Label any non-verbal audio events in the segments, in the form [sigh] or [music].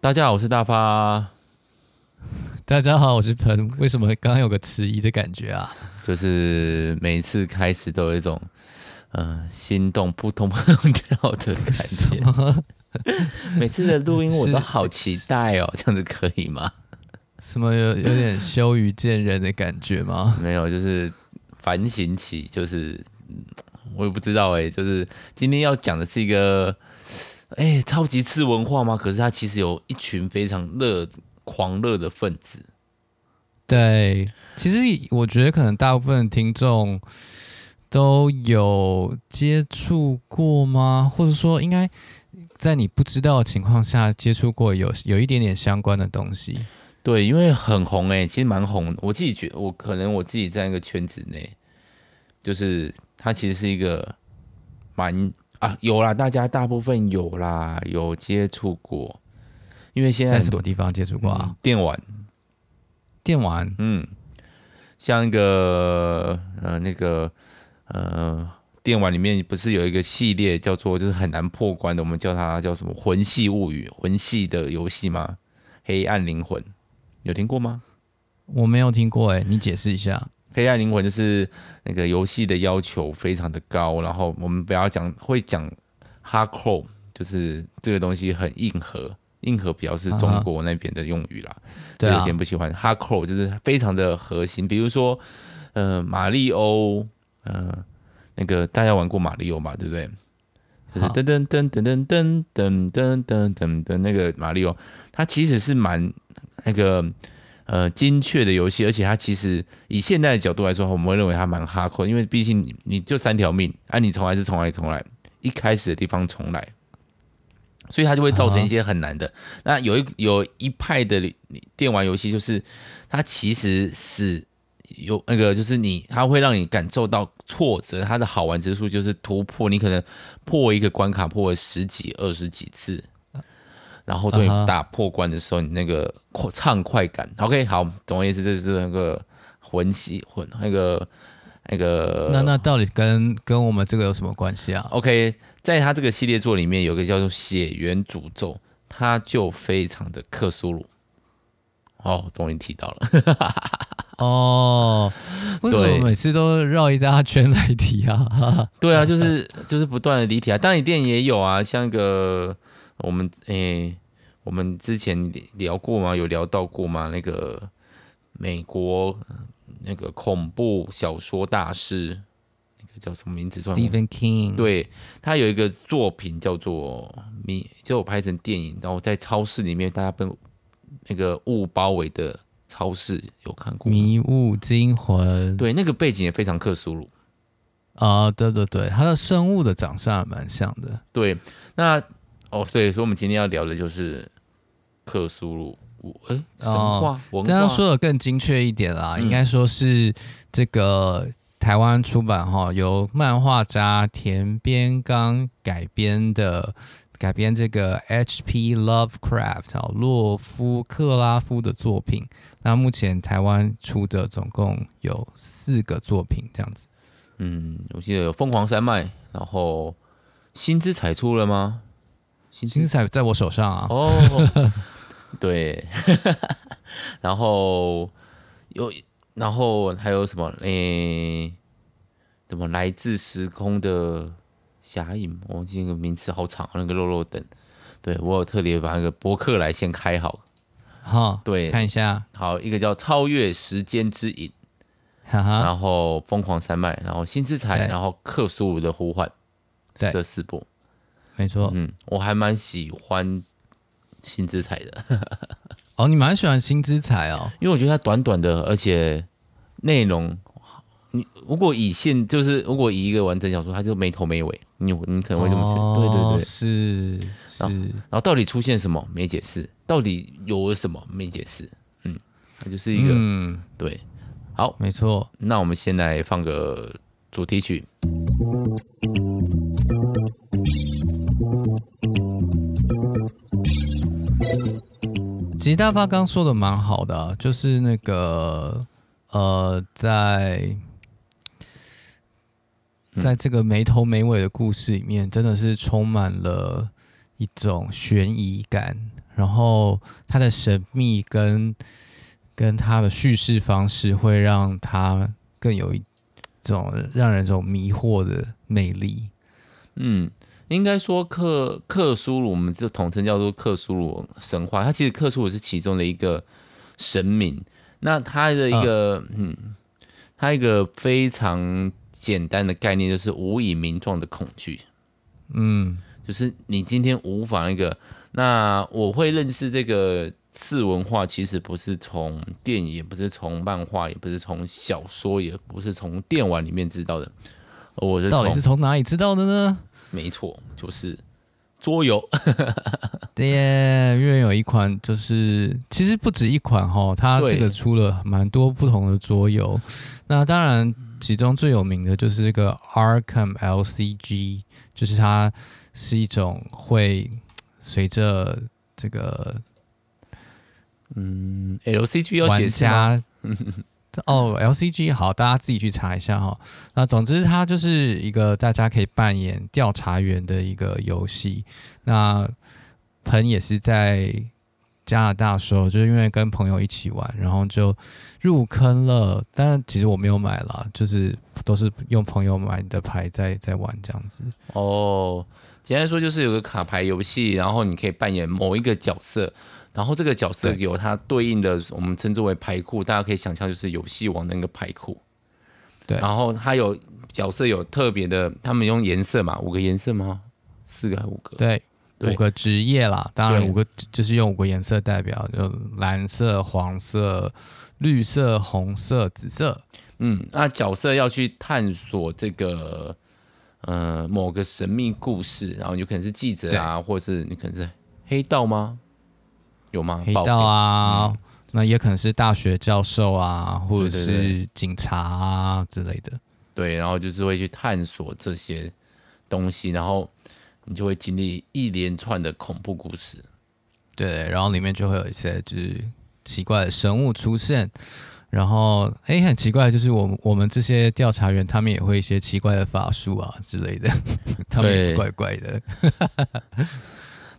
大家好，我是大发。大家好，我是彭。为什么刚刚有个迟疑的感觉啊？就是每次开始都有一种，呃，心动扑通扑通跳的感觉。[laughs] 每次的录音我都好期待哦，这样子可以吗？什么有有点羞于见人的感觉吗？没有，就是反省起，就是我也不知道哎，就是今天要讲的是一个。哎，超级次文化吗？可是他其实有一群非常热、狂热的分子。对，其实我觉得可能大部分听众都有接触过吗？或者说，应该在你不知道的情况下接触过有，有有一点点相关的东西。对，因为很红哎，其实蛮红。我自己觉得，我可能我自己在一个圈子内，就是它其实是一个蛮。啊，有啦，大家大部分有啦，有接触过，因为现在，在什么地方接触过啊？嗯、电玩，电玩，嗯，像一个呃那个呃电玩里面不是有一个系列叫做就是很难破关的，我们叫它叫什么魂系物语，魂系的游戏吗？黑暗灵魂，有听过吗？我没有听过，哎，你解释一下。黑暗灵魂就是那个游戏的要求非常的高，然后我们不要讲会讲 hardcore，就是这个东西很硬核，硬核比较是中国那边的用语啦。对、uh，有些人不喜欢 hardcore，就是非常的核心。比如说，呃，马里欧，呃，那个大家玩过马里欧吧？对不对？就是噔噔噔噔噔噔噔噔噔噔的那个马里欧，它其实是蛮那个。呃，精确的游戏，而且它其实以现在的角度来说，我们会认为它蛮哈扣，因为毕竟你你就三条命，啊，你重来是重来重来，一开始的地方重来，所以它就会造成一些很难的。Uh. 那有一有一派的电玩游戏，就是它其实是有那个，就是你它会让你感受到挫折，它的好玩之处就是突破，你可能破一个关卡破了十几二十几次。然后终于打破关的时候，你那个畅快感。Uh. OK，好，总而言之，这就是那个魂系魂那个那个。那那到底跟跟我们这个有什么关系啊？OK，在他这个系列作里面，有个叫做《血缘诅咒》，它就非常的克苏鲁。哦，终于提到了。[laughs] 哦，为什么每次都绕一大圈来提啊？[laughs] 对啊，就是就是不断的离题啊。当然，电影也有啊，像一个。我们诶、欸，我们之前聊过吗？有聊到过吗？那个美国那个恐怖小说大师，那个叫什么名字？Stephen King。对，他有一个作品叫做《迷》，就拍成电影，然后在超市里面，大家被那个雾包围的超市有看过？《迷雾惊魂》。对，那个背景也非常克苏鲁啊，对对对，它的生物的长相还蛮像的。对，那。哦，对，所以我们今天要聊的就是克苏鲁，哎，神话、哦、文化。这样说的更精确一点啦，嗯、应该说是这个台湾出版哈，由漫画家田边刚改编的，改编这个 H.P. Lovecraft 啊，洛夫克拉夫的作品。那目前台湾出的总共有四个作品，这样子。嗯，我记得有《疯狂山脉》，然后《新之彩》出了吗？星星彩在我手上啊！哦，[laughs] 对，[laughs] 然后有，然后还有什么？诶、欸，怎么来自时空的侠影？我记得那个名词好长，那个肉肉等。对，我有特别把那个博客来先开好。好，对，看一下。好，一个叫《超越时间之影》，哈哈，然后《疯狂山脉》，然后《新之彩》，然后《克苏鲁的呼唤》，对，这四部。没错，嗯，我还蛮喜欢新之彩的。哦，你蛮喜欢新之彩哦，因为我觉得它短短的，而且内容，你如果以现就是如果以一个完整小说，它就没头没尾，你你可能会这么觉得。哦、对对对，是是然。然后到底出现什么没解释，到底有了什么没解释，嗯，它就是一个，嗯，对，好，没错。那我们先来放个主题曲。其实大发刚说的蛮好的，就是那个呃，在在这个没头没尾的故事里面，真的是充满了一种悬疑感，然后它的神秘跟跟它的叙事方式会让它更有一种让人这种迷惑的魅力。嗯，应该说克克苏鲁，我们这统称叫做克苏鲁神话。它其实克苏鲁是其中的一个神明。那它的一个嗯，嗯，它一个非常简单的概念就是无以名状的恐惧。嗯，就是你今天无法那个。那我会认识这个次文化，其实不是从电影，也不是从漫画，也不是从小说，也不是从电玩里面知道的。我是到底是从哪里知道的呢？没错，就是桌游。[laughs] 对耶，因为有一款，就是其实不止一款哈，它这个出了蛮多不同的桌游。那当然，其中最有名的就是这个 Arkham LCG，就是它是一种会。随着这个，嗯，LCG 要解释吗？[laughs] 哦，LCG 好，大家自己去查一下哈。那总之，它就是一个大家可以扮演调查员的一个游戏。那鹏也是在加拿大的时候，就是因为跟朋友一起玩，然后就入坑了。但其实我没有买了，就是都是用朋友买的牌在在玩这样子。哦。简单说就是有个卡牌游戏，然后你可以扮演某一个角色，然后这个角色有它对应的，我们称之为牌库，大家可以想象就是游戏王的那个牌库。对，然后它有角色有特别的，他们用颜色嘛，五个颜色吗？四个还是五个？对，五个职业啦，当然五个就是用五个颜色代表，就蓝色、黄色、绿色、红色、紫色。嗯，那角色要去探索这个。呃，某个神秘故事，然后有可能是记者啊，或者是你可能是黑道吗？有吗？黑道啊，嗯、那也可能是大学教授啊，或者是警察啊之类的。对，然后就是会去探索这些东西，然后你就会经历一连串的恐怖故事。对，然后里面就会有一些就是奇怪的生物出现。然后，哎，很奇怪，就是我们我们这些调查员，他们也会一些奇怪的法术啊之类的，[laughs] 他们也怪怪的。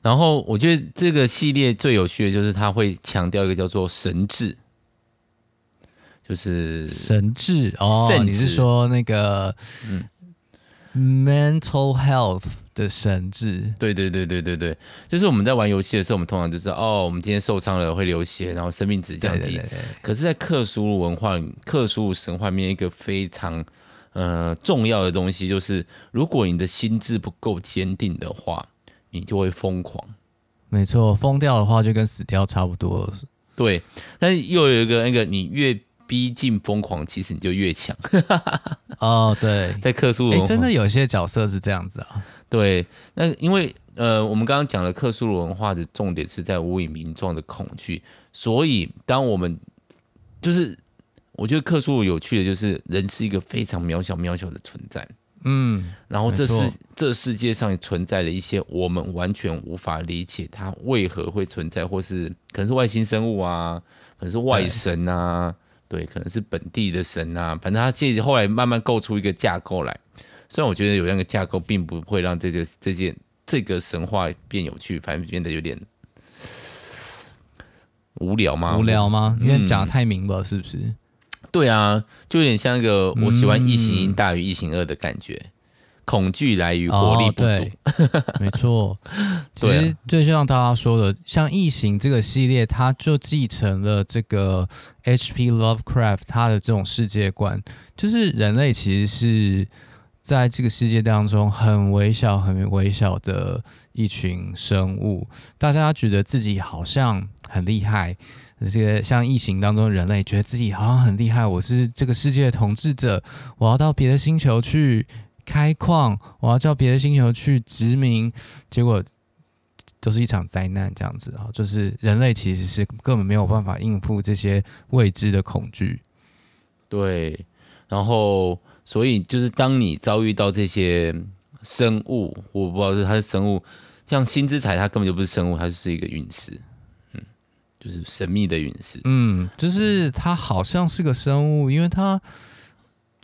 然后，我觉得这个系列最有趣的就是他会强调一个叫做神智，就是神智？哦，你是说那个嗯，mental health。的神智，对对对对对对，就是我们在玩游戏的时候，我们通常就是哦，我们今天受伤了会流血，然后生命值降低。对对对对，可是，在克苏鲁文化、克苏鲁神话里面，一个非常呃重要的东西就是，如果你的心智不够坚定的话，你就会疯狂。没错，疯掉的话就跟死掉差不多。对，但是又有一个那个，你越逼近疯狂，其实你就越强。[laughs] 哦，对，在克苏鲁，真的有些角色是这样子啊。对，那因为呃，我们刚刚讲的克苏鲁文化的重点是在无以名状的恐惧，所以当我们就是我觉得克苏鲁有趣的就是人是一个非常渺小渺小的存在，嗯，然后这是这世界上存在的一些我们完全无法理解它为何会存在，或是可能是外星生物啊，可能是外神啊，对，对，可能是本地的神啊，反正他自己后来慢慢构出一个架构来。虽然我觉得有那个架构，并不会让这个这件这个神话变有趣，反正变得有点无聊吗？无聊吗？因为讲得太明了，是不是、嗯？对啊，就有点像一个我喜欢异形一大于异形二的感觉，嗯、恐惧来于活力不足。哦、[laughs] 没错，其实就像大家说的，像异形这个系列，它就继承了这个 H.P. Lovecraft 他的这种世界观，就是人类其实是。在这个世界当中，很微小、很微小的一群生物，大家觉得自己好像很厉害。这个像异形当中，人类觉得自己好像很厉害，我是这个世界的统治者，我要到别的星球去开矿，我要叫别的星球去殖民，结果都是一场灾难。这样子啊，就是人类其实是根本没有办法应付这些未知的恐惧。对，然后。所以，就是当你遭遇到这些生物，我不知道是它是生物，像星之彩，它根本就不是生物，它就是一个陨石，就是神秘的陨石，嗯，就是它好像是个生物，因为它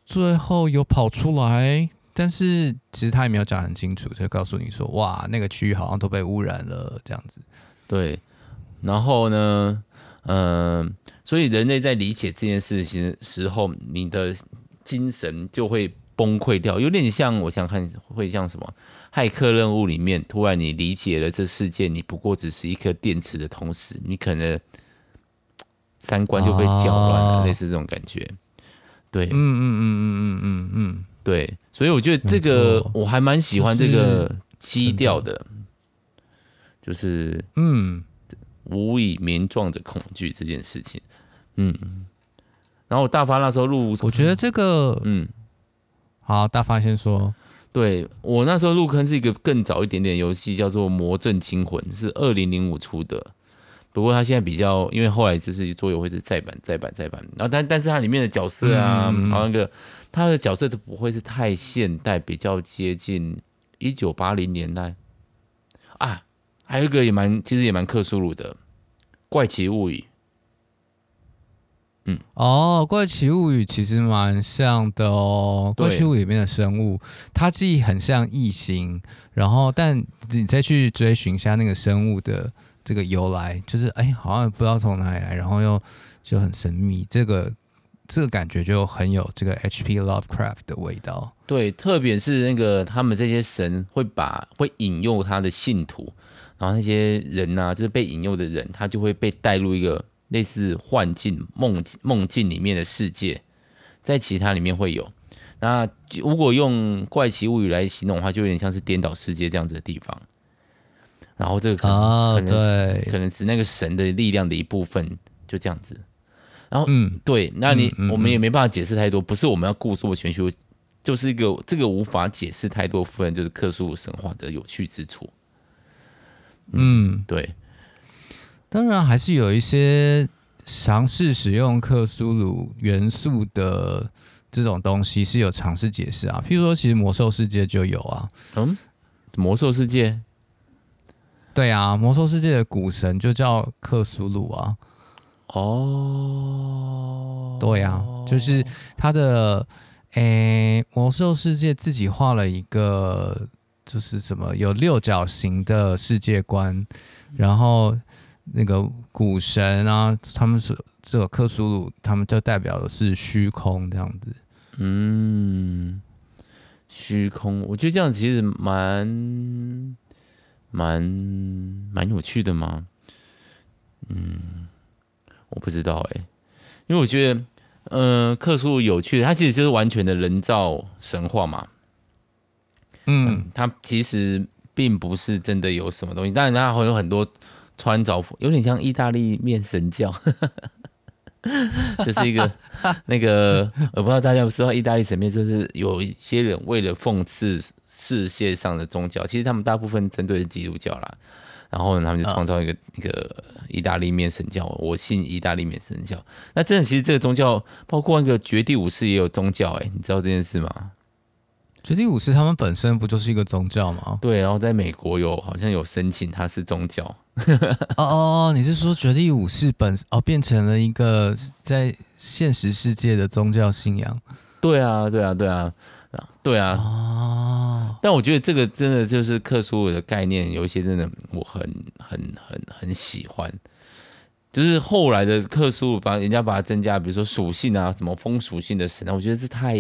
最后有跑出来，但是其实它也没有讲很清楚，就告诉你说，哇，那个区域好像都被污染了，这样子。对，然后呢，嗯、呃，所以人类在理解这件事情的时候，你的精神就会崩溃掉，有点像我想看会像什么骇客任务里面，突然你理解了这世界，你不过只是一颗电池的同时，你可能三观就被搅乱了，哦、类似这种感觉。对，嗯嗯嗯嗯嗯嗯嗯，对，所以我觉得这个我还蛮喜欢这个基调的，就是嗯，无以名状的恐惧这件事情，嗯，然后大发那时候入，我觉得这个，嗯，好，大发先说，对我那时候入坑是一个更早一点点游戏，叫做《魔阵惊魂》，是二零零五出的。不过它现在比较，因为后来就是桌游会是再版、再版、再版，然后但但是它里面的角色啊，嗯、好像个它的角色都不会是太现代，比较接近一九八零年代啊。还有一个也蛮，其实也蛮克苏鲁的《怪奇物语》。嗯，哦，《怪奇物语》其实蛮像的哦，《怪奇物语》里面的生物，它既很像异形，然后但你再去追寻一下那个生物的。这个由来就是哎，好像不知道从哪里来，然后又就很神秘，这个这个感觉就很有这个 H.P. Lovecraft 的味道。对，特别是那个他们这些神会把会引诱他的信徒，然后那些人呐、啊，就是被引诱的人，他就会被带入一个类似幻境、梦梦境里面的世界，在其他里面会有。那如果用怪奇物语来形容的话，就有点像是颠倒世界这样子的地方。然后这个可能、哦、可能是那个神的力量的一部分，就这样子。然后嗯，对，那你、嗯嗯、我们也没办法解释太多，不是我们要故作玄虚，就是一个这个无法解释太多部分，就是克苏鲁神话的有趣之处。嗯，嗯对。当然还是有一些尝试使用克苏鲁元素的这种东西是有尝试解释啊，譬如说，其实魔兽世界就有啊。嗯，魔兽世界。对啊，魔兽世界的古神就叫克苏鲁啊。哦，对啊，就是他的诶，魔兽世界自己画了一个，就是什么有六角形的世界观，然后那个古神啊，他们是这个克苏鲁，他们就代表的是虚空这样子。嗯，虚空，我觉得这样其实蛮。蛮蛮有趣的嘛？嗯，我不知道哎、欸，因为我觉得，嗯、呃，克苏鲁有趣的，它其实就是完全的人造神话嘛。嗯，嗯，它其实并不是真的有什么东西，但是它会有很多穿凿，有点像意大利面神教，[laughs] 就是一个 [laughs] 那个，我不知道大家不知道，意大利神面就是有一些人为了讽刺。世界上的宗教，其实他们大部分针对是基督教啦，然后呢，他们就创造一个、嗯、一个意大利面神教，我信意大利面神教。那真的，其实这个宗教包括那个绝地武士也有宗教、欸，哎，你知道这件事吗？绝地武士他们本身不就是一个宗教吗？对，然后在美国有好像有申请他是宗教。哦 [laughs] 哦哦，你是说绝地武士本哦变成了一个在现实世界的宗教信仰？对啊，对啊，对啊。对啊，哦，但我觉得这个真的就是克苏鲁的概念，有一些真的我很很很很喜欢。就是后来的克苏鲁把人家把它增加，比如说属性啊，什么风属性的神啊，我觉得这太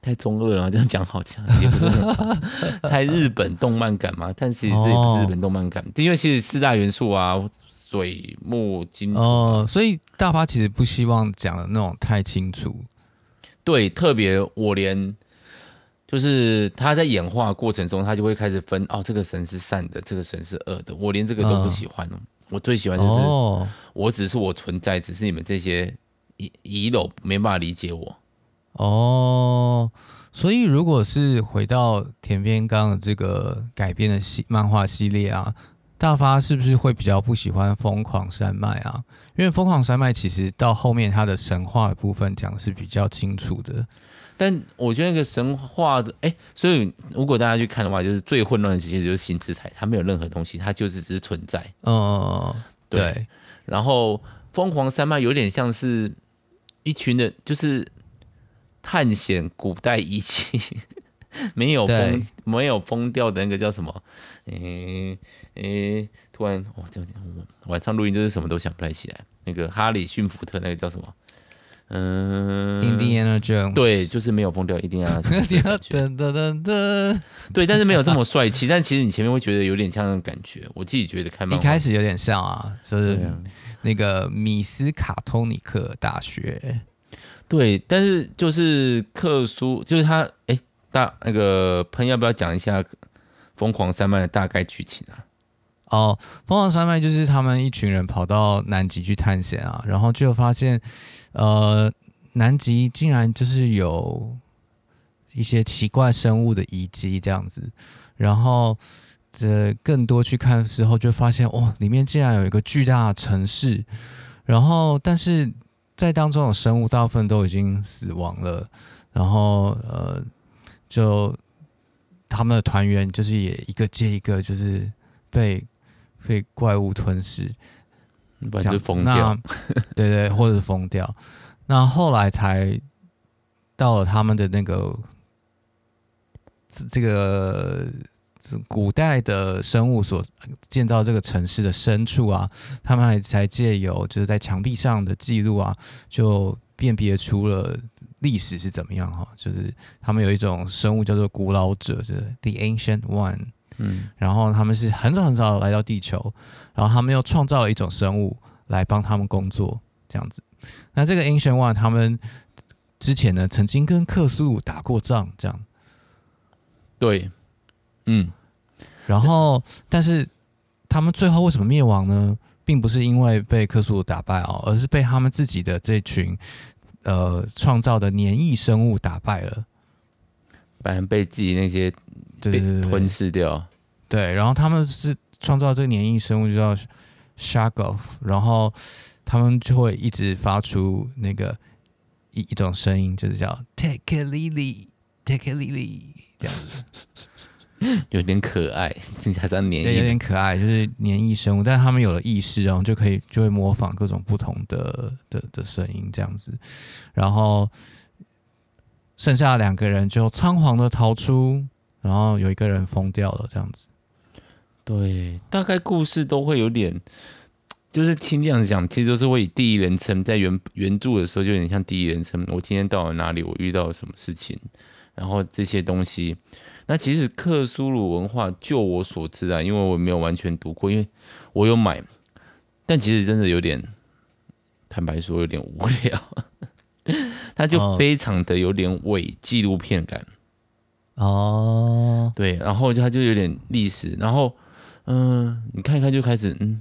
太中二了，这样讲好像 [laughs] 也不是很太日本动漫感嘛。但其实这也不是日本动漫感，因为其实四大元素啊，水木金哦，所以大发其实不希望讲的那种太清楚。对，特别我连。就是他在演化过程中，他就会开始分哦，这个神是善的，这个神是恶的。我连这个都不喜欢、嗯、我最喜欢就是，哦、我只是我存在，只是你们这些遗遗漏没办法理解我。哦，所以如果是回到田边刚的这个改编的系漫画系列啊，大发是不是会比较不喜欢《疯狂山脉》啊？因为《疯狂山脉》其实到后面它的神话的部分讲的是比较清楚的。但我觉得那个神话的，哎、所以如果大家去看的话，就是最混乱的其实就是新之台，它没有任何东西，它就是只是存在。哦、嗯，对。对然后疯狂山脉有点像是一群人，就是探险古代遗迹，[laughs] 没有封没有封掉的那个叫什么？诶、欸、诶、欸，突然我，这样我晚上录音就是什么都想不太起来。那个哈里逊福特那个叫什么？嗯，Indiana Jones。对，就是没有封掉，一定要噔噔噔噔。对，但是没有这么帅气。但其实你前面会觉得有点像那种感觉，我自己觉得看漫画一开始有点像啊，就是那个米斯卡通尼克大学。对，但是就是克苏，就是他哎。大那个喷要不要讲一下《疯狂山脉》的大概剧情啊？哦，《疯狂山脉》就是他们一群人跑到南极去探险啊，然后就发现，呃，南极竟然就是有一些奇怪生物的遗迹这样子，然后这更多去看的时候就发现，哦，里面竟然有一个巨大的城市，然后但是在当中的生物大部分都已经死亡了，然后呃。就他们的团员就是也一个接一个就是被被怪物吞噬，不然就疯掉，对对，或者是疯掉。那后来才到了他们的那个这个古代的生物所建造这个城市的深处啊，他们还才借由就是在墙壁上的记录啊，就辨别出了。历史是怎么样哈？就是他们有一种生物叫做古老者，就是 The Ancient One，嗯，然后他们是很早很早来到地球，然后他们又创造了一种生物来帮他们工作，这样子。那这个 Ancient One 他们之前呢曾经跟克苏鲁打过仗，这样。对，嗯，然后但是他们最后为什么灭亡呢？并不是因为被克苏鲁打败哦，而是被他们自己的这群。呃，创造的黏液生物打败了，反正被自己那些被吞噬掉。对，对，对，对，然后他们是创造这个黏液生物，就叫 Shoggoth，然后他们就会一直发出那个一一种声音，就是叫 Take Lily，Take Lily 这样子。[laughs] [laughs] 有点可爱，听起来像黏液，有点可爱，就是黏液生物，但是他们有了意识，然后就可以就会模仿各种不同的的的声音这样子，然后剩下两个人就仓皇的逃出，然后有一个人疯掉了这样子。对，大概故事都会有点，就是听这样子讲，其实都是会以第一人称，在原原著的时候就有点像第一人称。我今天到了哪里，我遇到了什么事情，然后这些东西。那其实克苏鲁文化，就我所知啊，因为我没有完全读过，因为我有买，但其实真的有点，坦白说有点无聊，[laughs] 它就非常的有点伪纪录片感。哦，对，然后它就有点历史，然后嗯、呃，你看一看就开始嗯，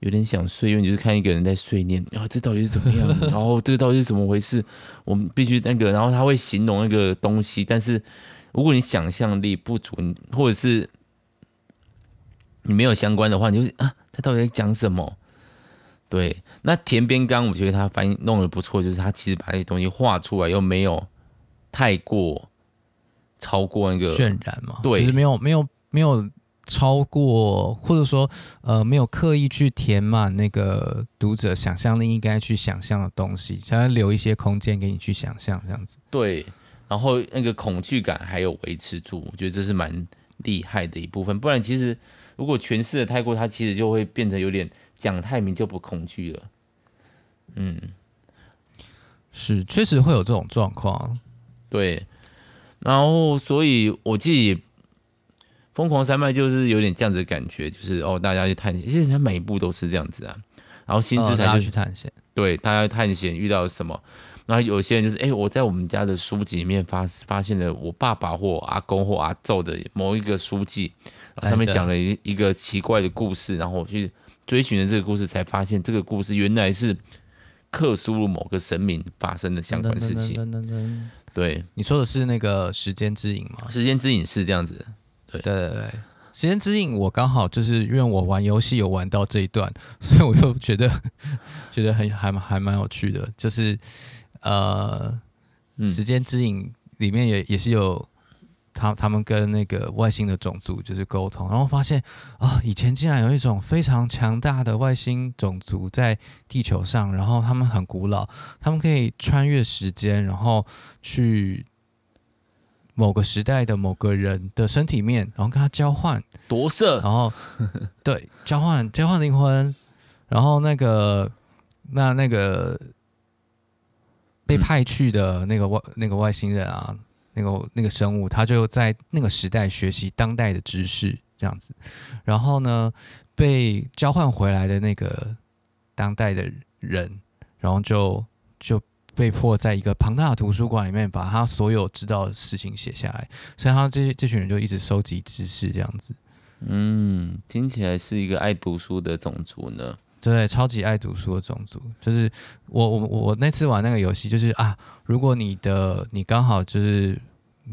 有点想睡，因为你就是看一个人在碎念，然后这到底是怎么样？然后这个到底是怎么回事？我们必须那个，然后他会形容那个东西，但是。如果你想象力不足，或者是你没有相关的话，你就是啊，他到底在讲什么？对，那田边刚，我觉得他翻译弄得不错，就是他其实把那些东西画出来，又没有太过超过那个渲染嘛，对，就是没有没有没有超过，或者说呃，没有刻意去填满那个读者想象力应该去想象的东西，想要留一些空间给你去想象，这样子，对。然后那个恐惧感还有维持住，我觉得这是蛮厉害的一部分。不然其实如果诠释的太过，它其实就会变成有点讲太明就不恐惧了。嗯，是确实会有这种状况。对，然后所以我自己疯狂山脉就是有点这样子的感觉，就是哦，大家去探险，其实它每一步都是这样子啊。然后新之彩就去探险，对，大家探险遇到什么。然后有些人就是，哎，我在我们家的书籍里面发发现了我爸爸或阿公或阿昼的某一个书籍，上面讲了一一个奇怪的故事，然后我去追寻了这个故事，才发现这个故事原来是克苏鲁某个神明发生的相关事情。对，你说的是那个时间之影吗？时间之影是这样子。对对对对，时间之影我刚好就是因为我玩游戏有玩到这一段，所以我就觉得 [laughs] 觉得很还还蛮有趣的，就是。呃，时间之影里面也也是有他他们跟那个外星的种族就是沟通，然后发现啊，以前竟然有一种非常强大的外星种族在地球上，然后他们很古老，他们可以穿越时间，然后去某个时代的某个人的身体面，然后跟他交换。夺舍，然后对交换交换灵魂，然后那个那那个被派去的那个外、嗯、那个外星人啊，那个那个生物，他就在那个时代学习当代的知识，这样子，然后呢，被交换回来的那个当代的人，然后就就。被迫在一个庞大的图书馆里面把他所有知道的事情写下来，所以他这这群人就一直收集知识，这样子。嗯，听起来是一个爱读书的种族呢。对，超级爱读书的种族。就是我我我那次玩那个游戏，就是啊，如果你的你刚好就是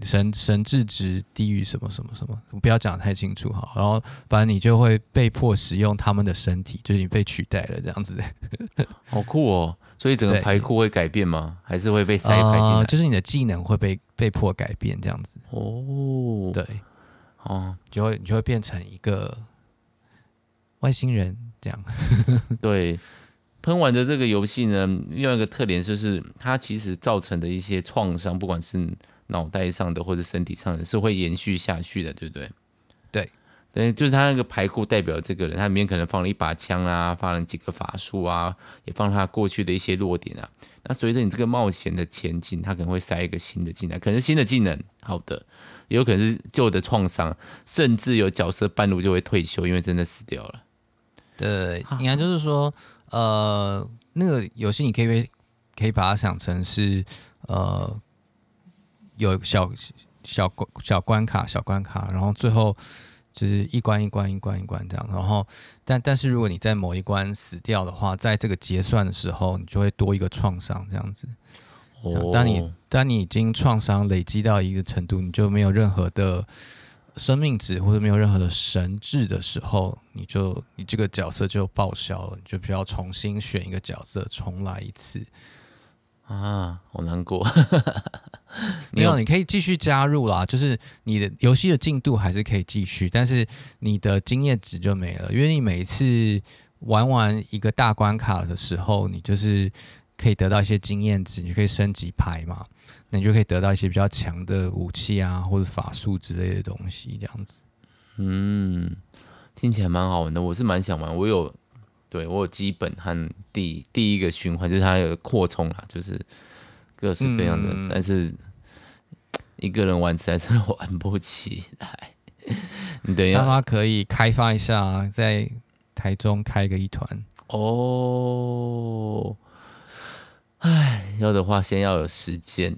神神智值低于什么什么什么，不要讲得太清楚哈。然后反正你就会被迫使用他们的身体，就是你被取代了这样子。[laughs] 好酷哦！所以整个牌库会改变吗？还是会被塞牌进来？呃，就是你的技能会被被迫改变这样子。哦，对，哦，就会你就会变成一个外星人这样。[laughs] 对，喷完的这个游戏呢，另外一个特点就是它其实造成的一些创伤，不管是脑袋上的或者身体上的，是会延续下去的，对不对？对，就是他那个牌库代表这个人，他里面可能放了一把枪啊，放了几个法术啊，也放了他过去的一些弱点啊。那随着你这个冒险的前进，他可能会塞一个新的进来，可能是新的技能，好的，也有可能是旧的创伤，甚至有角色半路就会退休，因为真的死掉了。对，应该就是说，呃，那个游戏你可以可以把它想成是，呃，有小小关小关卡，小关卡，然后最后。就是一关一关一关一关这样，然后但但是如果你在某一关死掉的话，在这个结算的时候，你就会多一个创伤这样子。哦，当你当你已经创伤累积到一个程度，你就没有任何的生命值或者没有任何的神智的时候，你就你这个角色就报销了，你就需要重新选一个角色重来一次。啊，好难过。没有，你可以继续加入啦，就是你的游戏的进度还是可以继续，但是你的经验值就没了，因为你每一次玩完一个大关卡的时候，你就是可以得到一些经验值，你就可以升级牌嘛，那你就可以得到一些比较强的武器啊，或者法术之类的东西，这样子。嗯，听起来蛮好玩的，我是蛮想玩，我有。对，我有基本和第第一个循环，就是它有扩充啦，就是各式各样的，嗯、但是一个人玩实在是玩不起来。[laughs] 你等一下，他可以开发一下，在台中开个一团哦。哎，要的话先要有时间。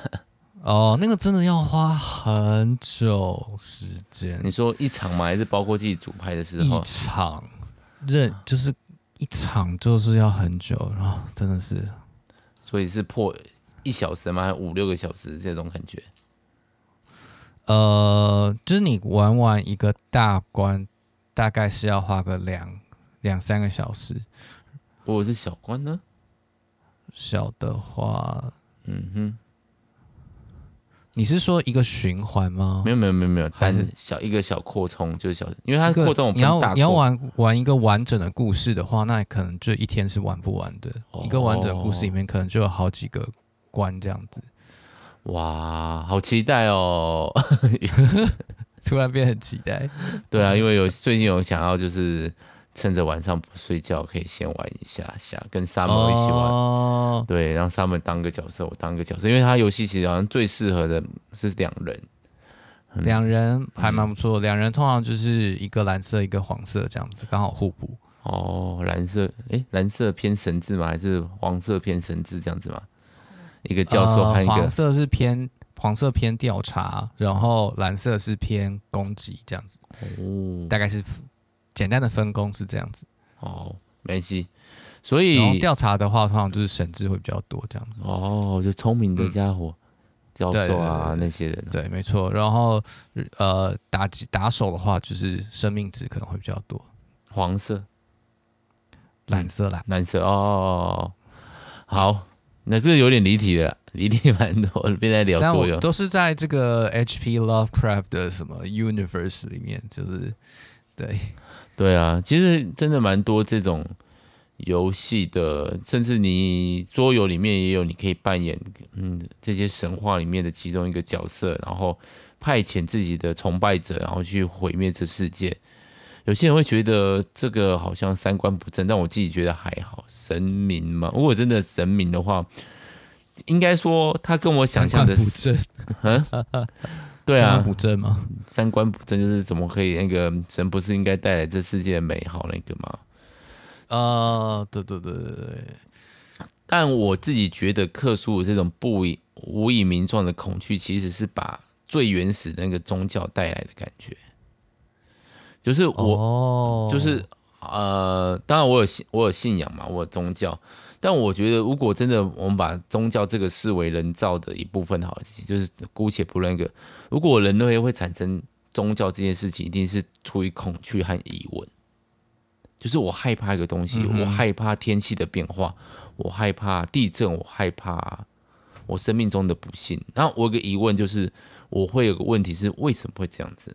[laughs] 哦，那个真的要花很久时间。你说一场吗？还是包括自己组拍的时候？一场。认就是一场就是要很久，然后真的是，所以是破一小时吗？还五六个小时这种感觉？呃，就是你玩完一个大关，大概是要花个两两三个小时。如果是小关呢？小的话，嗯哼。你是说一个循环吗？没有没有没有没有，但是小一个小扩充就是小，因为它扩充你要你要玩玩一个完整的故事的话，那可能就一天是玩不完的。哦、一个完整的故事里面可能就有好几个关这样子。哇，好期待哦！[laughs] 突然变很期待。[laughs] 对啊，因为有最近有想要就是。趁着晚上不睡觉，可以先玩一下下，跟 Summer 一起玩。哦、对，让 Summer 当个角色，我当个角色，因为他游戏其实好像最适合的是两人，两、嗯、人还蛮不错。两、嗯、人通常就是一个蓝色，一个黄色这样子，刚好互补。哦，蓝色，诶、欸，蓝色偏神智吗？还是黄色偏神智这样子吗？一个教授和一个、呃、黄色是偏黄色偏调查，然后蓝色是偏攻击这样子。哦，大概是。简单的分工是这样子哦，没戏。所以调查的话，通常就是神智会比较多这样子哦，就聪明的家伙，嗯、教授啊那些人，对，没错。然后呃，打打手的话，就是生命值可能会比较多。黄色、蓝色啦，蓝色哦。好，那这个有点离题了，离题蛮多。别来聊作用，都是在这个 HP Lovecraft 的什么 Universe 里面，就是对。对啊，其实真的蛮多这种游戏的，甚至你桌游里面也有，你可以扮演嗯这些神话里面的其中一个角色，然后派遣自己的崇拜者，然后去毁灭这世界。有些人会觉得这个好像三观不正，但我自己觉得还好。神明嘛，如果真的神明的话，应该说他跟我想象的是，嗯，[laughs] 对啊，三观不正吗？三观不正就是怎么可以那个神不是应该带来这世界的美好那个吗？啊，对对对对对，但我自己觉得克苏鲁这种不以无以名状的恐惧，其实是把最原始的那个宗教带来的感觉。就是我，哦、就是呃，当然我有信，我有信仰嘛，我有宗教。但我觉得，如果真的我们把宗教这个视为人造的一部分，好，就是姑且不论个，如果人类会产生宗教这件事情，一定是出于恐惧和疑问。就是我害怕一个东西，我害怕天气的变化，我害怕地震，我害怕我生命中的不幸。那我有个疑问就是，我会有个问题是，为什么会这样子？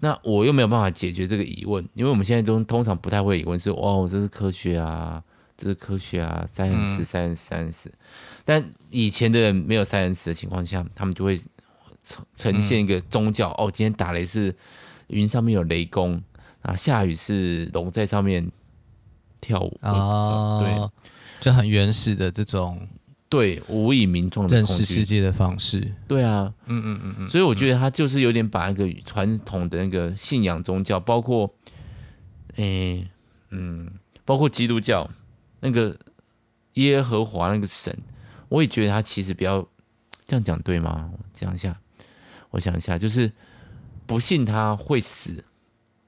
那我又没有办法解决这个疑问，因为我们现在都通常不太会疑问是，哦，这是科学啊，这是科学啊，science，science，science。但以前的人没有 science 的情况下，他们就会呈呈现一个宗教，哦，今天打雷是云上面有雷公。啊，下雨是龙在上面跳舞啊，对，就很原始的这种对无以名状的认识世界的方式，对啊，嗯嗯嗯嗯，所以我觉得他就是有点把那个传统的那个信仰宗教，包括，诶，嗯，包括基督教那个耶和华那个神，我也觉得他其实比较这样讲对吗？我讲一下，我想一下，就是不信他会死。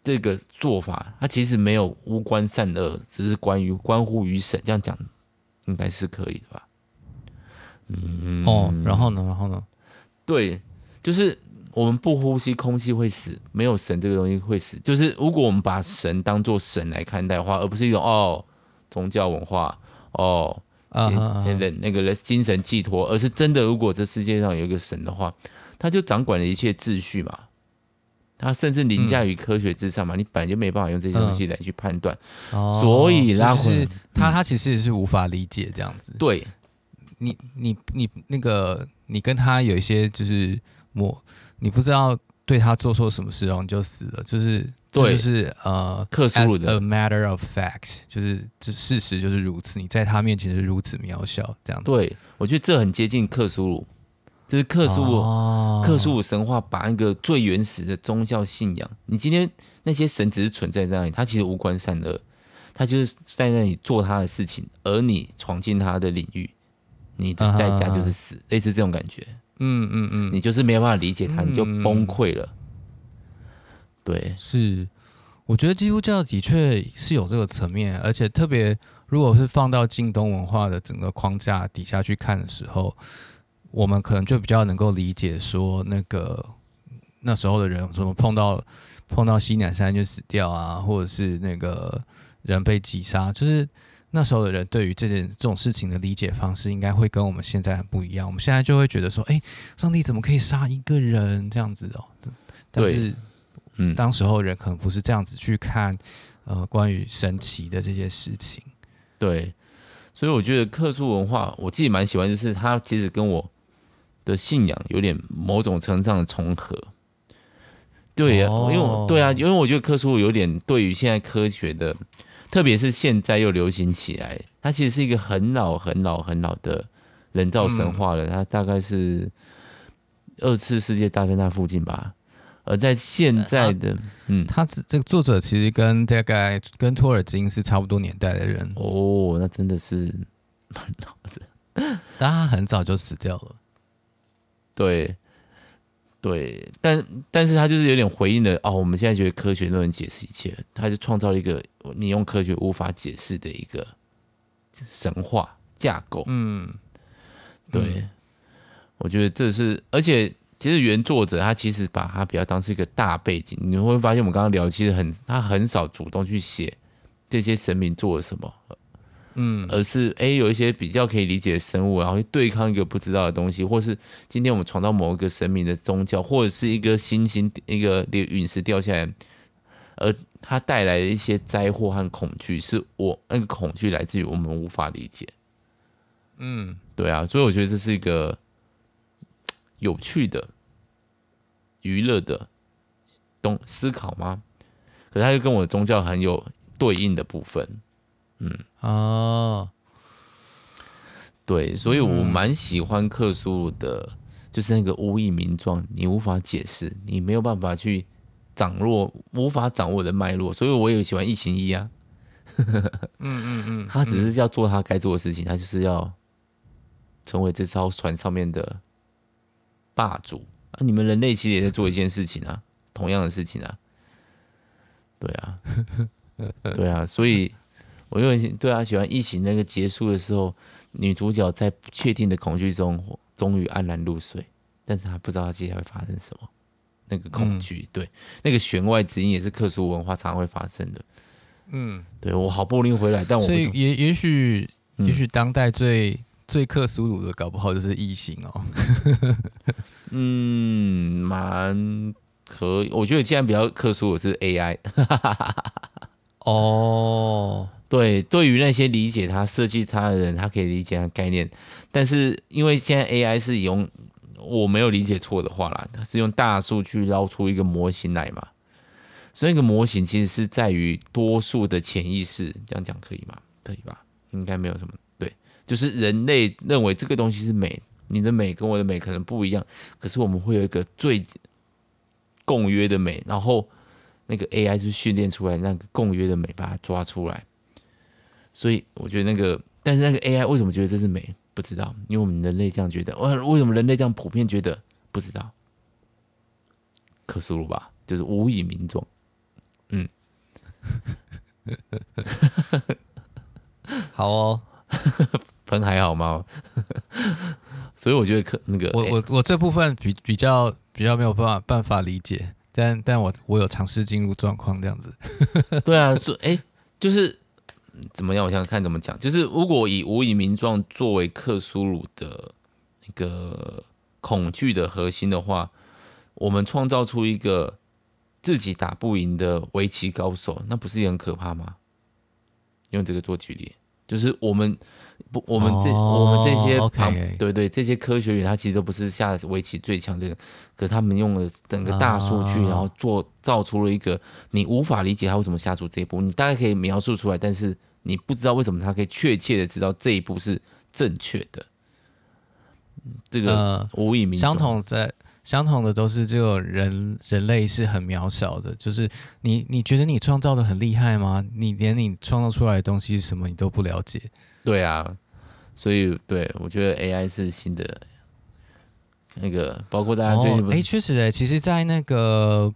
这个做法，他其实没有无关善恶，只是关于关乎于神。这样讲应该是可以的吧？嗯，哦，然后呢？然后呢？对，就是我们不呼吸空气会死，没有神这个东西会死。就是如果我们把神当做神来看待的话，而不是一种哦宗教文化哦，啊那个、uh. 那个精神寄托，而是真的，如果这世界上有一个神的话，他就掌管了一切秩序嘛。它甚至凌驾于科学之上嘛？嗯、你本来就没办法用这些东西来去判断，嗯、所以拉回是，他他其实也是无法理解这样子。对，你你你那个你跟他有一些就是我，你不知道对他做错什么事，然后你就死了，就是这，就是呃，克苏鲁的 a matter of fact，就是这事实就是如此，你在他面前是如此渺小，这样子。对，我觉得这很接近克苏鲁。就是克苏鲁，哦、克苏鲁神话把那个最原始的宗教信仰，你今天那些神只是存在在那里，他其实无关善恶，他就是在那里做他的事情，而你闯进他的领域，你的代价就是死，啊、类似这种感觉。嗯嗯嗯，你就是没有办法理解他，你就崩溃了。嗯、对，是，我觉得基督教的确是有这个层面，而且特别如果是放到近东文化的整个框架底下去看的时候。我们可能就比较能够理解，说那个那时候的人，怎么碰到碰到西乃山就死掉啊，或者是那个人被击杀，就是那时候的人对于这件这种事情的理解方式，应该会跟我们现在很不一样。我们现在就会觉得说，哎，上帝怎么可以杀一个人这样子哦？但是，嗯，当时候人可能不是这样子去看，呃，关于神奇的这些事情。对，所以我觉得克苏文化，我自己蛮喜欢，就是它其实跟我。的信仰有点某种程度上的重合，对呀，因为对啊，因为我觉得克苏有点对于现在科学的，特别是现在又流行起来，它其实是一个很老、很老、很老的人造神话了。它大概是二次世界大战那附近吧。而在现在的，嗯，他这个作者其实跟大概跟托尔金是差不多年代的人哦，那真的是蛮老的，但他很早就死掉了。对，对，但但是他就是有点回应了哦。我们现在觉得科学都能解释一切，他就创造了一个你用科学无法解释的一个神话架构。嗯，对，嗯、我觉得这是，而且其实原作者他其实把他比较当是一个大背景，你会发现我们刚刚聊，其实很他很少主动去写这些神明做了什么。嗯，而是哎，有一些比较可以理解的生物，然后去对抗一个不知道的东西，或是今天我们闯到某一个神明的宗教，或者是一个星星、一个陨石掉下来，而它带来的一些灾祸和恐惧，是我那个恐惧来自于我们无法理解。嗯，对啊，所以我觉得这是一个有趣的、娱乐的东思考吗？可是它又跟我的宗教很有对应的部分。嗯，哦，对，所以我蛮喜欢克苏鲁的，就是那个无以名状，你无法解释，你没有办法去掌握，无法掌握的脉络。所以我也喜欢一行一啊。嗯嗯嗯，[laughs] 他只是要做他该做的事情，他就是要。成为这艘船上面的霸主啊！你们人类其实也在做一件事情啊，同样的事情啊。对啊，[laughs] 对啊，所以我又很对啊，喜欢异形那个结束的时候，女主角在不确定的恐惧中终于安然入睡，但是她不知道她接下来会发生什么。那个恐惧，嗯、对，那个弦外之音也是克苏文化常常会发生的。嗯，对我好不容易回来，但我不是也也许也许当代最。最克苏鲁的，搞不好就是异形哦。[laughs] 嗯，蛮可以。我觉得既然比较克苏鲁是 AI。[laughs] 哦，对，对于那些理解它、设计它的人，他可以理解它概念。但是因为现在 AI 是用，我没有理解错的话啦，它是用大数据捞出一个模型来嘛。所以那个模型其实是在于多数的潜意识，这样讲可以吗？可以吧？应该没有什么。对就是人类认为这个东西是美，你的美跟我的美可能不一样，可是我们会有一个最共约的美，然后那个 AI 是训练出来那个共约的美，把它抓出来。所以我觉得那个，但是那个 AI 为什么觉得这是美？不知道，因为我们人类这样觉得。哇，为什么人类这样普遍觉得？不知道。克苏鲁吧，就是无以名状。嗯，[laughs] 好哦。喷还好吗？所以我觉得可那个我我我这部分比比较比较没有办法办法理解，但但我我有尝试进入状况这样子。[laughs] 对啊，说哎、欸，就是怎么样？我想看怎么讲。就是如果以无以名状作为克苏鲁的一个恐惧的核心的话，我们创造出一个自己打不赢的围棋高手，那不是也很可怕吗？用这个做举例，就是我们。不，我们这、oh, 我们这些.对对，这些科学员他其实都不是下围棋最强的人，可是他们用了整个大数据，然后做造出了一个你无法理解他为什么下出这一步，你大概可以描述出来，但是你不知道为什么他可以确切的知道这一步是正确的。这个无以名状、呃、相同在相同的都是这个人人类是很渺小的，就是你你觉得你创造的很厉害吗？你连你创造出来的东西是什么你都不了解。对啊，所以对我觉得 AI 是新的那个，包括大家最近哎，确实哎，其实，在那个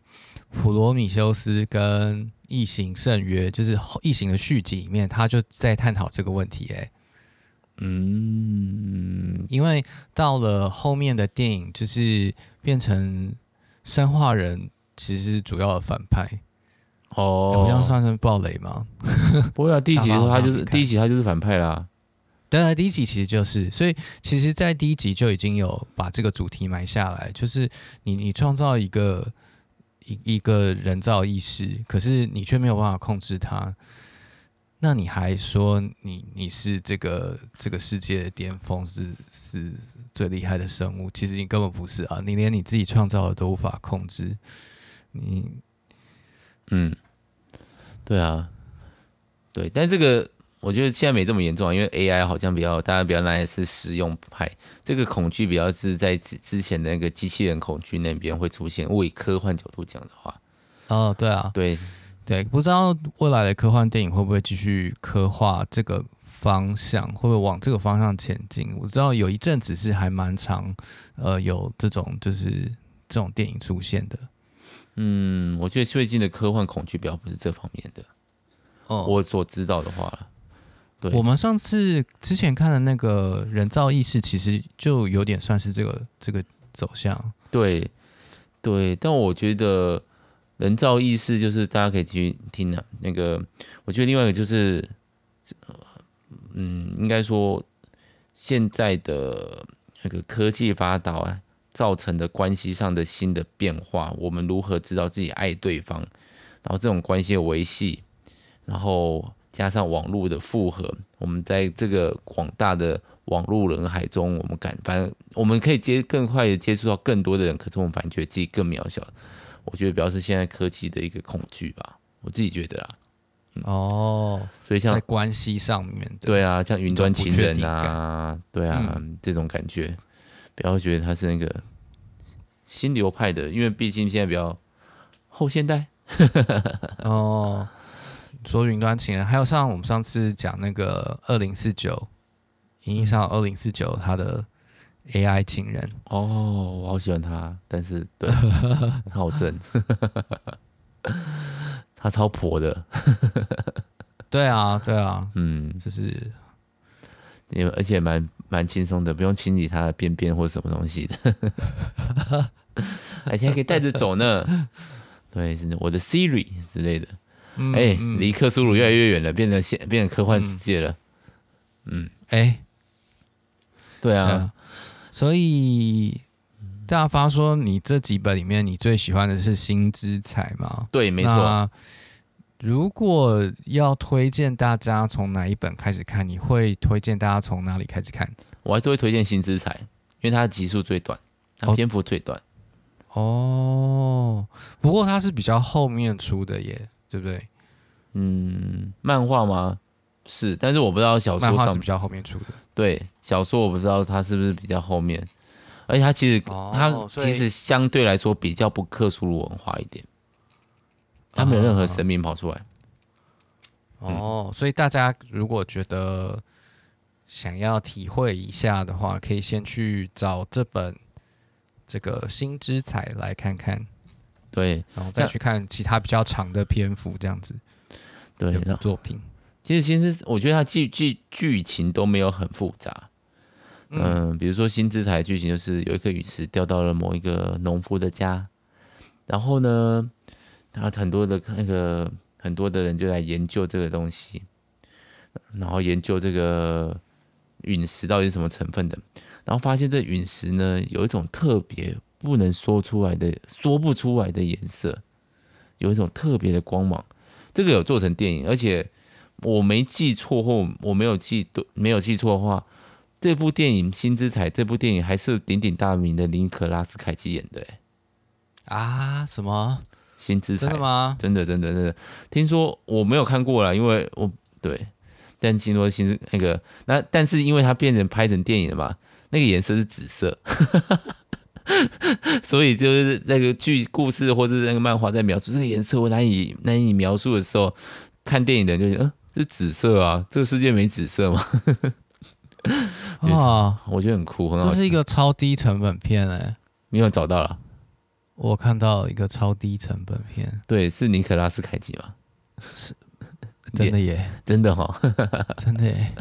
《普罗米修斯》跟《异形圣约》就是《异形》的续集里面，他就在探讨这个问题哎。嗯，因为到了后面的电影，就是变成生化人，其实是主要的反派。哦，我这样算是暴雷吗？[laughs] 不会啊，第一集他就是第一集他就是反派啦。对啊，第一集其实就是，所以其实，在第一集就已经有把这个主题埋下来，就是你你创造一个一一个人造意识，可是你却没有办法控制它，那你还说你你是这个这个世界的巅峰，是是最厉害的生物？其实你根本不是啊，你连你自己创造的都无法控制，你嗯。对啊，对，但这个我觉得现在没这么严重啊，因为 AI 好像比较大家比较来是实用派，这个恐惧比较是在之之前的那个机器人恐惧那边会出现。为科幻角度讲的话，哦，对啊，对对，不知道未来的科幻电影会不会继续刻画这个方向，会不会往这个方向前进？我知道有一阵子是还蛮长，呃，有这种就是这种电影出现的。嗯，我觉得最近的科幻恐惧比较不是这方面的。哦，我所知道的话，对，我们上次之前看的那个人造意识，其实就有点算是这个这个走向。对，对，但我觉得人造意识就是大家可以继续听的、啊。那个，我觉得另外一个就是，嗯，应该说现在的那个科技发达啊。造成的关系上的新的变化，我们如何知道自己爱对方？然后这种关系的维系，然后加上网络的复合，我们在这个广大的网络人海中，我们感反正我们可以接更快的接触到更多的人，可是我们反而觉得自己更渺小。我觉得表示现在科技的一个恐惧吧，我自己觉得啦。嗯、哦，所以像在关系上面，对啊，像云端情人啊，对啊，嗯、这种感觉，不要觉得他是那个新流派的，因为毕竟现在比较后现代。[laughs] 哦，说云端情人，还有像我们上次讲那个二零四九，影音上二零四九他的 AI 情人，哦，我好喜欢他，但是对，[laughs] 他好正，[laughs] 他超婆的，对啊，对啊，嗯，就是，因为而且蛮蛮轻松的，不用清理他的便便或什么东西的，而且还可以带着走呢。对，是我的 Siri 之类的。哎、嗯，离、欸、克苏鲁越来越远了，变得现变成科幻世界了。嗯，哎、对啊。嗯、所以大发说，你这几本里面，你最喜欢的是《新之彩》吗？对，没错。如果要推荐大家从哪一本开始看，你会推荐大家从哪里开始看？我还是会推荐《新之彩》，因为它的集数最短，它篇幅最短。哦哦，不过它是比较后面出的耶，对不对？嗯，漫画吗？是，但是我不知道小说上是比较后面出的。对，小说我不知道它是不是比较后面，而且它其实、哦、它其实相对来说比较不克苏鲁文化一点，它没有任何神明跑出来。哦，嗯、所以大家如果觉得想要体会一下的话，可以先去找这本。这个新之彩来看看，对，然后再去看其他比较长的篇幅，这样子，对作品。其实其实，我觉得它剧剧剧情都没有很复杂，嗯，嗯，比如说新之彩剧情就是有一颗陨石掉到了某一个农夫的家，然后呢，他很多的那个很多的人就来研究这个东西，然后研究这个陨石到底是什么成分的。然后发现这陨石呢，有一种特别不能说出来的、说不出来的颜色，有一种特别的光芒。这个有做成电影，而且我没记错或我没有记对没有记错的话，这部电影《新之彩》这部电影还是鼎鼎大名的林可拉斯凯奇演的。哎，啊，什么《新之彩》？真的吗？真的，真的，真的。听说我没有看过啦，因为我对，但听说新之那个那，但是因为它变成拍成电影了嘛。那个颜色是紫色，[laughs] 所以就是那个剧故事或者那个漫画在描述这个颜色，我难以难以描述的时候，看电影的人就觉得，嗯，是紫色啊，这个世界没紫色吗？[laughs] 哇，我觉得很酷，很好。这是一个超低成本片哎、欸，你有找到了？我看到一个超低成本片，对，是尼可拉斯凯奇吗？是。真的耶，[laughs] 真的哈，真的耶，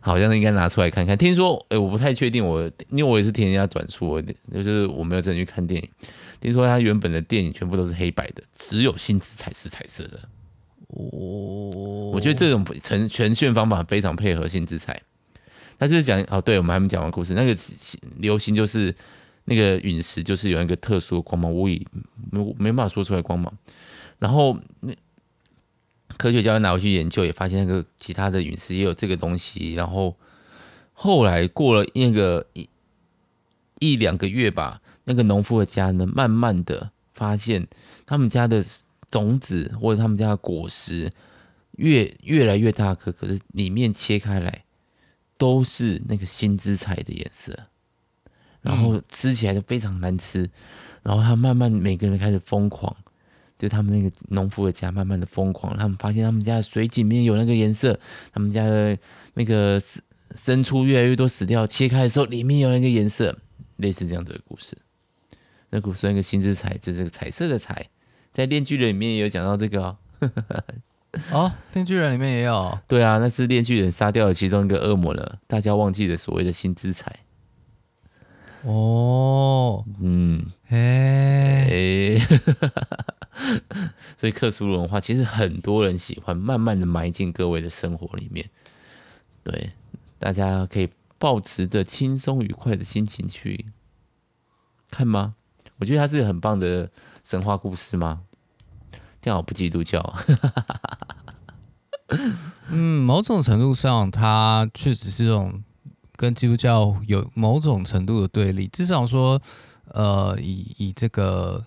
好像应该拿出来看看。听说，哎、欸，我不太确定我，我因为我也是听人家转述，我就是我没有真的去看电影。听说他原本的电影全部都是黑白的，只有新之彩是彩色的。哦，我觉得这种呈呈现方法非常配合新之彩。他就是讲，哦，对，我们还没讲完故事。那个流行就是那个陨石，就是有一个特殊的光芒，我以没没办法说出来光芒。然后那。科学家拿回去研究，也发现那个其他的陨石也有这个东西。然后后来过了那个一一两个月吧，那个农夫的家呢，慢慢的发现他们家的种子或者他们家的果实越越来越大颗，可是里面切开来都是那个新之彩的颜色，然后吃起来就非常难吃。然后他慢慢每个人开始疯狂。就他们那个农夫的家，慢慢的疯狂，他们发现他们家的水井里面有那个颜色，他们家的那个牲畜越来越多死掉，切开的时候里面有那个颜色，类似这样子的故事。那故事那个新之彩就是个彩色的彩，在《链锯人》里面也有讲到这个哦。[laughs] 哦，《链锯人》里面也有。对啊，那是链锯人杀掉了其中一个恶魔了，大家忘记了所谓的新之彩。哦，嗯，嘿，所以克苏鲁文化其实很多人喜欢，慢慢的埋进各位的生活里面。对，大家可以抱持着轻松愉快的心情去看吗？我觉得它是很棒的神话故事吗？这样好不基督教。[laughs] 嗯，某种程度上，它确实是这种跟基督教有某种程度的对立。至少说，呃，以以这个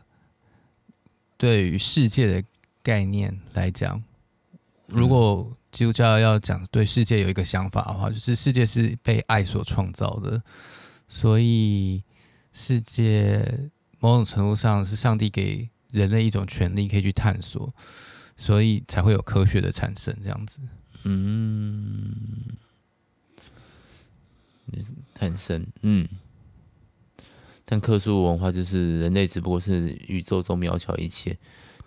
对于世界的概念来讲，如果基督教要讲对世界有一个想法的话，就是世界是被爱所创造的，所以世界某种程度上是上帝给人类一种权利，可以去探索。所以才会有科学的产生，这样子。嗯，很深，嗯。但克苏文化就是人类只不过是宇宙中渺小一切。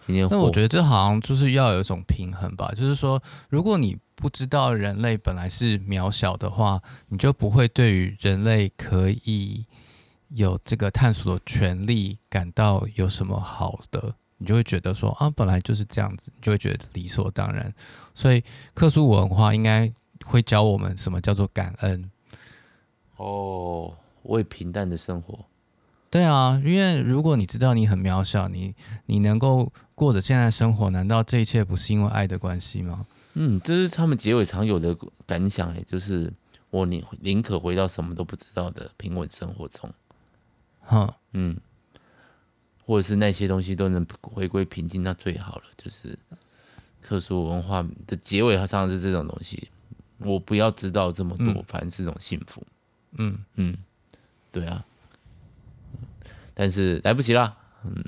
今天，那我觉得这好像就是要有一种平衡吧。就是说，如果你不知道人类本来是渺小的话，你就不会对于人类可以有这个探索的权利感到有什么好的。你就会觉得说啊，本来就是这样子，你就会觉得理所当然。所以克苏文化应该会教我们什么叫做感恩。哦，为平淡的生活。对啊，因为如果你知道你很渺小，你你能够过着现在的生活，难道这一切不是因为爱的关系吗？嗯，这是他们结尾常有的感想，也就是我宁宁可回到什么都不知道的平稳生活中。哈，嗯。或者是那些东西都能回归平静，那最好了。就是特殊文化的结尾，它常常是这种东西。我不要知道这么多，嗯、反正是这种幸福。嗯嗯，对啊。但是来不及了。嗯，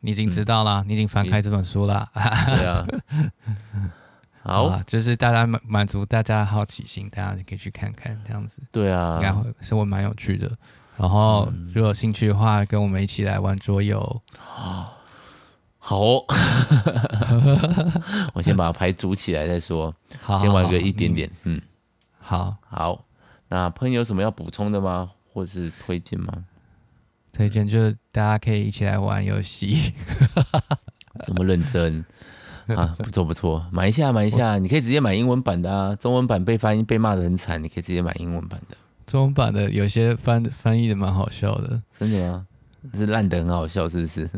你已经知道了，嗯、你已经翻开这本书了。对啊。[laughs] 好，好，就是大家满满足大家的好奇心，大家就可以去看看这样子。对啊，应该会是会蛮有趣的。然后，如果有兴趣的话，跟我们一起来玩桌游。好，[gasps] 好哦，[laughs] 我先把牌组起来再说。好，先玩个一点点。嗯，嗯好好。那朋友有什么要补充的吗？或是推荐吗？推荐就是大家可以一起来玩游戏。[laughs] 这么认真 [laughs] 啊？不错不错，买一下买一下，你可以直接买英文版的啊。中文版被翻译被骂的很惨，你可以直接买英文版的。中文版的有些翻翻译的蛮好笑的，真的吗？是烂的很好笑，是不是？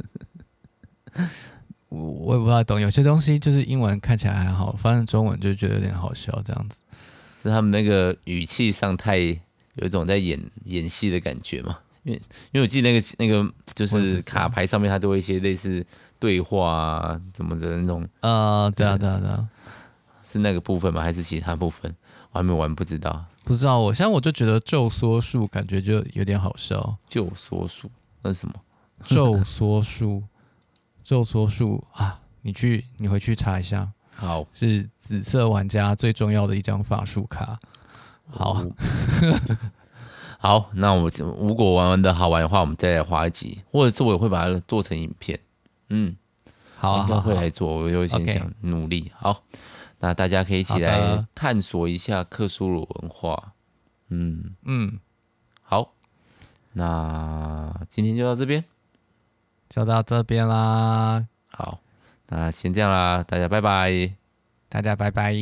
[laughs] 我我也不太懂，有些东西就是英文看起来还好，翻成中文就觉得有点好笑，这样子。是他们那个语气上太有一种在演演戏的感觉嘛？因为因为我记得那个那个就是卡牌上面它都会一些类似对话啊怎么的那种。呃，对啊，对啊，对啊，是那个部分吗？还是其他部分？我还没玩，不知道。不知道我，现在我就觉得咒缩术感觉就有点好笑。咒缩术那是什么？咒缩术，[laughs] 咒缩术啊！你去，你回去查一下。好，是紫色玩家最重要的一张法术卡。好，哦、[laughs] 好，那我如果玩玩的好玩的话，我们再来画一集，或者是我也会把它做成影片。嗯，好、啊，应该会来做。我有先想努力。好。那大家可以一起来探索一下克苏鲁文化。嗯嗯，好，那今天就到这边，就到这边啦。好，那先这样啦，大家拜拜，大家拜拜。